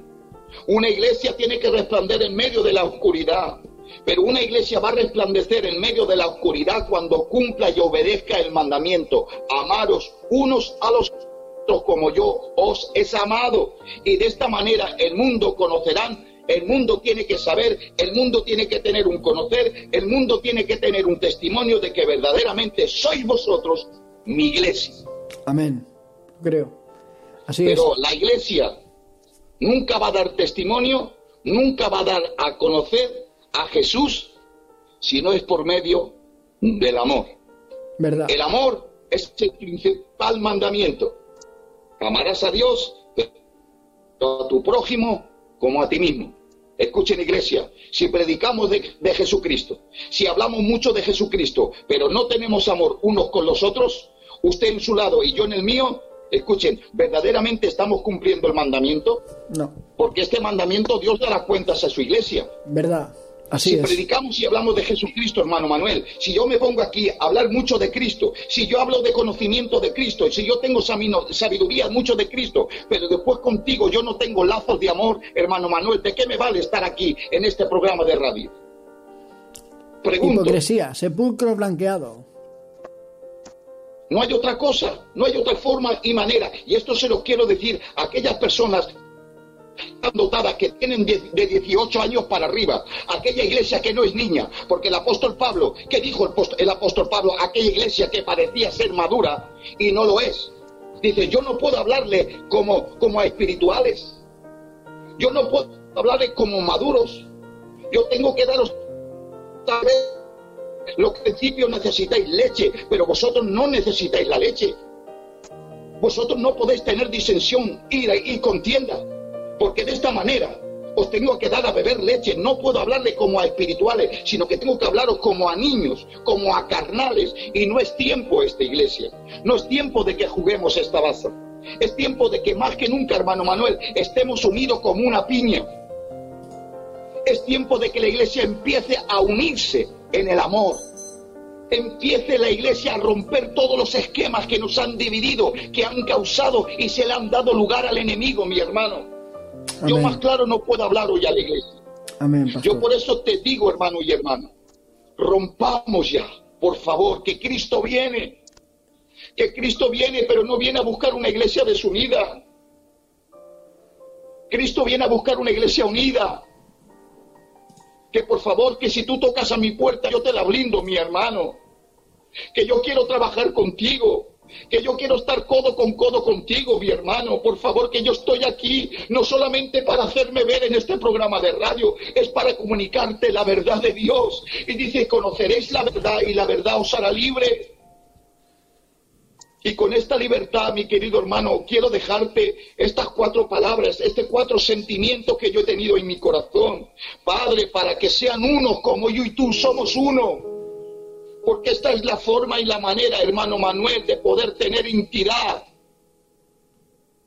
Una iglesia tiene que resplandecer en medio de la oscuridad, pero una iglesia va a resplandecer en medio de la oscuridad cuando cumpla y obedezca el mandamiento. Amaros unos a los otros como yo os he amado. Y de esta manera el mundo conocerán, el mundo tiene que saber, el mundo tiene que tener un conocer, el mundo tiene que tener un testimonio de que verdaderamente sois vosotros mi iglesia. Amén. Creo. Así Pero la iglesia nunca va a dar testimonio, nunca va a dar a conocer a Jesús si no es por medio del amor. ¿Verdad? El amor es el principal mandamiento. Amarás a Dios, a tu prójimo como a ti mismo. Escuchen iglesia, si predicamos de, de Jesucristo, si hablamos mucho de Jesucristo, pero no tenemos amor unos con los otros, usted en su lado y yo en el mío, escuchen, verdaderamente estamos cumpliendo el mandamiento, No. porque este mandamiento Dios dará cuentas a su iglesia. ¿Verdad? Así si es. predicamos y hablamos de Jesucristo, hermano Manuel, si yo me pongo aquí a hablar mucho de Cristo, si yo hablo de conocimiento de Cristo, si yo tengo sabiduría mucho de Cristo, pero después contigo yo no tengo lazos de amor, hermano Manuel, ¿de qué me vale estar aquí en este programa de radio? Pregunto, Hipocresía, sepulcro blanqueado. no hay otra cosa, no hay otra forma y manera, y esto se lo quiero decir a aquellas personas dotadas que tienen de, de 18 años para arriba, aquella iglesia que no es niña, porque el apóstol Pablo, ¿qué dijo el apóstol Pablo? Aquella iglesia que parecía ser madura y no lo es. Dice, yo no puedo hablarle como, como a espirituales, yo no puedo hablarle como maduros, yo tengo que daros tal vez los principios necesitáis leche, pero vosotros no necesitáis la leche. Vosotros no podéis tener disensión, ira y contienda, porque de esta manera os tengo que dar a beber leche. No puedo hablarle como a espirituales, sino que tengo que hablaros como a niños, como a carnales. Y no es tiempo esta iglesia. No es tiempo de que juguemos esta baza. Es tiempo de que más que nunca, hermano Manuel, estemos unidos como una piña. Es tiempo de que la iglesia empiece a unirse en el amor. Empiece la iglesia a romper todos los esquemas que nos han dividido, que han causado y se le han dado lugar al enemigo, mi hermano. Yo Amén. más claro no puedo hablar hoy a la iglesia. Amén, Yo por eso te digo, hermano y hermano, rompamos ya, por favor, que Cristo viene. Que Cristo viene, pero no viene a buscar una iglesia desunida. Cristo viene a buscar una iglesia unida. Que por favor, que si tú tocas a mi puerta, yo te la blindo, mi hermano. Que yo quiero trabajar contigo. Que yo quiero estar codo con codo contigo, mi hermano. Por favor, que yo estoy aquí no solamente para hacerme ver en este programa de radio, es para comunicarte la verdad de Dios. Y dice, conoceréis la verdad y la verdad os hará libre. Y con esta libertad, mi querido hermano, quiero dejarte estas cuatro palabras, este cuatro sentimientos que yo he tenido en mi corazón. Padre, para que sean unos como yo y tú somos uno. Porque esta es la forma y la manera, hermano Manuel, de poder tener entidad.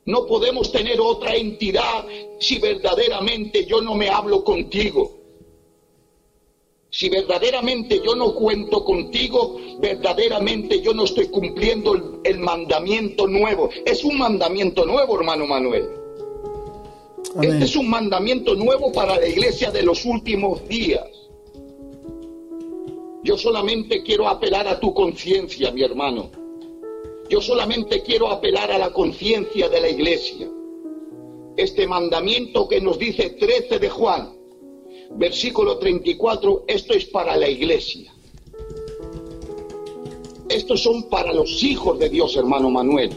No podemos tener otra entidad si verdaderamente yo no me hablo contigo. Si verdaderamente yo no cuento contigo, verdaderamente yo no estoy cumpliendo el, el mandamiento nuevo. Es un mandamiento nuevo, hermano Manuel. Amén. Este es un mandamiento nuevo para la iglesia de los últimos días. Yo solamente quiero apelar a tu conciencia, mi hermano. Yo solamente quiero apelar a la conciencia de la iglesia. Este mandamiento que nos dice 13 de Juan, versículo 34, esto es para la iglesia. Estos son para los hijos de Dios, hermano Manuel.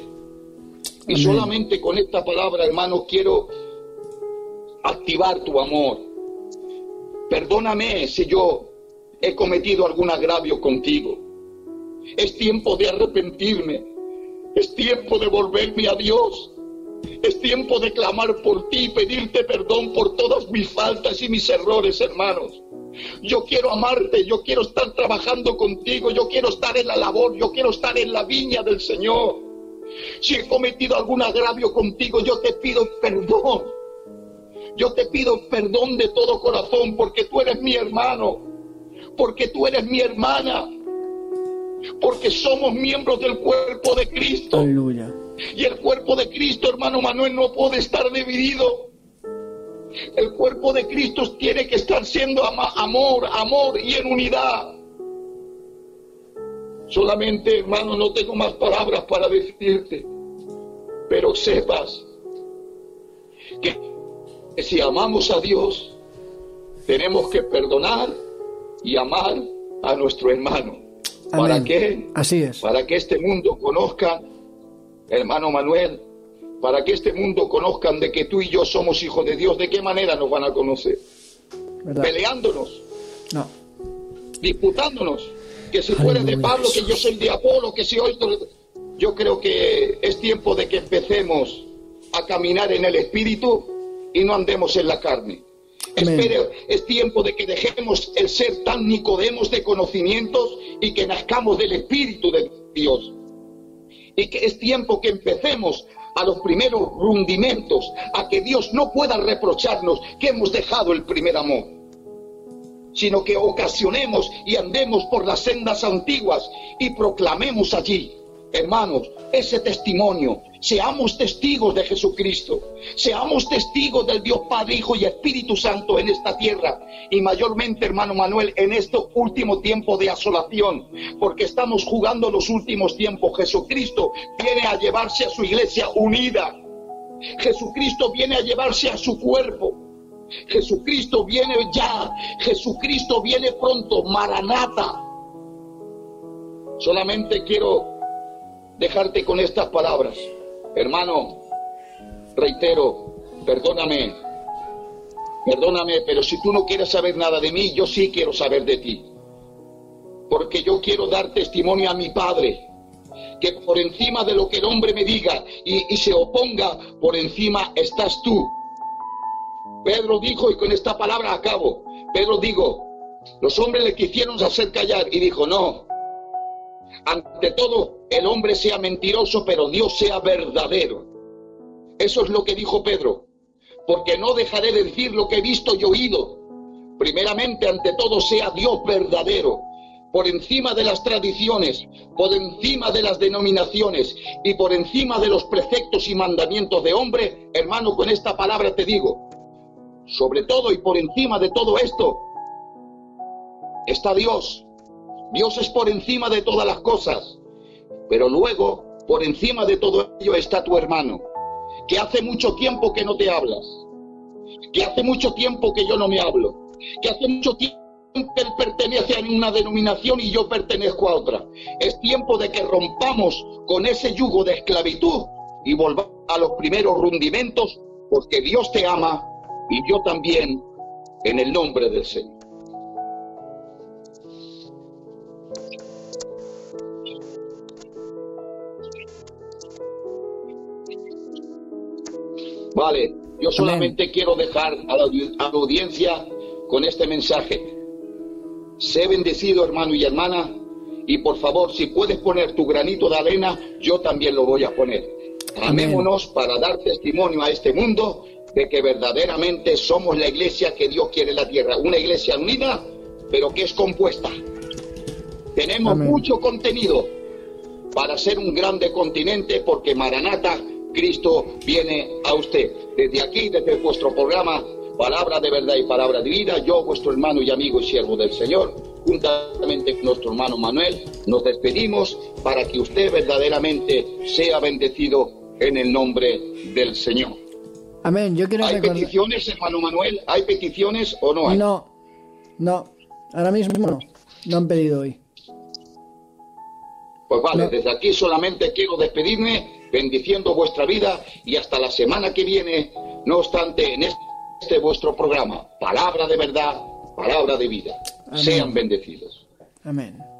Y solamente con esta palabra, hermano, quiero activar tu amor. Perdóname si yo he cometido algún agravio contigo. Es tiempo de arrepentirme. Es tiempo de volverme a Dios. Es tiempo de clamar por ti y pedirte perdón por todas mis faltas y mis errores, hermanos. Yo quiero amarte, yo quiero estar trabajando contigo, yo quiero estar en la labor, yo quiero estar en la viña del Señor. Si he cometido algún agravio contigo, yo te pido perdón. Yo te pido perdón de todo corazón porque tú eres mi hermano, porque tú eres mi hermana, porque somos miembros del cuerpo de Cristo. Aleluya. Y el cuerpo de Cristo, hermano Manuel, no puede estar dividido. El cuerpo de Cristo tiene que estar siendo ama- amor, amor y en unidad. Solamente, hermano, no tengo más palabras para decirte, pero sepas que, que si amamos a Dios, tenemos que perdonar y amar a nuestro hermano. ¿Para qué? Así es. para que este mundo conozca, hermano Manuel, para que este mundo conozcan de que tú y yo somos hijos de Dios, ¿de qué manera nos van a conocer? ¿Verdad? Peleándonos, No. disputándonos, que si eres de. Pablo, que yo soy de Apolo, que si hoy... Yo creo que es tiempo de que empecemos a caminar en el Espíritu y no andemos en la carne. Amén. Espere, es tiempo de que dejemos el ser tan nicodemos de conocimientos y que nazcamos del Espíritu de Dios. Y que es tiempo que empecemos a los primeros rundimentos, a que Dios no pueda reprocharnos que hemos dejado el primer amor, sino que ocasionemos y andemos por las sendas antiguas y proclamemos allí, hermanos, ese testimonio. Seamos testigos de Jesucristo, seamos testigos del Dios Padre, Hijo y Espíritu Santo en esta tierra y mayormente, hermano Manuel, en este último tiempo de asolación, porque estamos jugando los últimos tiempos. Jesucristo viene a llevarse a su iglesia unida. Jesucristo viene a llevarse a su cuerpo. Jesucristo viene ya. Jesucristo viene pronto. Maranata. Solamente quiero dejarte con estas palabras. Hermano, reitero, perdóname. Perdóname, pero si tú no quieres saber nada de mí, yo sí quiero saber de ti. Porque yo quiero dar testimonio a mi Padre que por encima de lo que el hombre me diga y, y se oponga, por encima estás tú. Pedro dijo, y con esta palabra acabo, Pedro dijo, los hombres le quisieron hacer callar y dijo, no, ante todo el hombre sea mentiroso, pero Dios sea verdadero. Eso es lo que dijo Pedro, porque no dejaré de decir lo que he visto y oído. Primeramente, ante todo, sea Dios verdadero, por encima de las tradiciones, por encima de las denominaciones y por encima de los preceptos y mandamientos de hombre, hermano, con esta palabra te digo, sobre todo y por encima de todo esto, está Dios. Dios es por encima de todas las cosas, pero luego, por encima de todo ello, está tu hermano, que hace mucho tiempo que no te hablas, que hace mucho tiempo que yo no me hablo, que hace mucho tiempo que él pertenece a una denominación y yo pertenezco a otra. Es tiempo de que rompamos con ese yugo de esclavitud y volvamos a los primeros rundimentos, porque Dios te ama y yo también, en el nombre del Señor. Vale, yo solamente quiero dejar a la, audi- a la audiencia con este mensaje. Sé bendecido, hermano y hermana, y por favor, si puedes poner tu granito de arena, yo también lo voy a poner. Amén. Amémonos para dar testimonio a este mundo de que verdaderamente somos la iglesia que Dios quiere en la tierra. Una iglesia unida, pero que es compuesta. Tenemos Amén. mucho contenido para ser un grande continente porque Maranata, Cristo viene a usted. Desde aquí, desde vuestro programa, Palabra de Verdad y Palabra de Vida, yo, vuestro hermano y amigo y siervo del Señor, juntamente con nuestro hermano Manuel, nos despedimos para que usted verdaderamente sea bendecido en el nombre del Señor. Amén. Yo quiero ¿Hay recordar. peticiones, hermano Manuel? ¿Hay peticiones o no hay? No, no. Ahora mismo no. No han pedido hoy. Pues vale, No. desde aquí solamente quiero despedirme bendiciendo vuestra vida y hasta la semana que viene, no obstante, en este vuestro programa, palabra de verdad, palabra de vida. Amén. Sean bendecidos. Amén.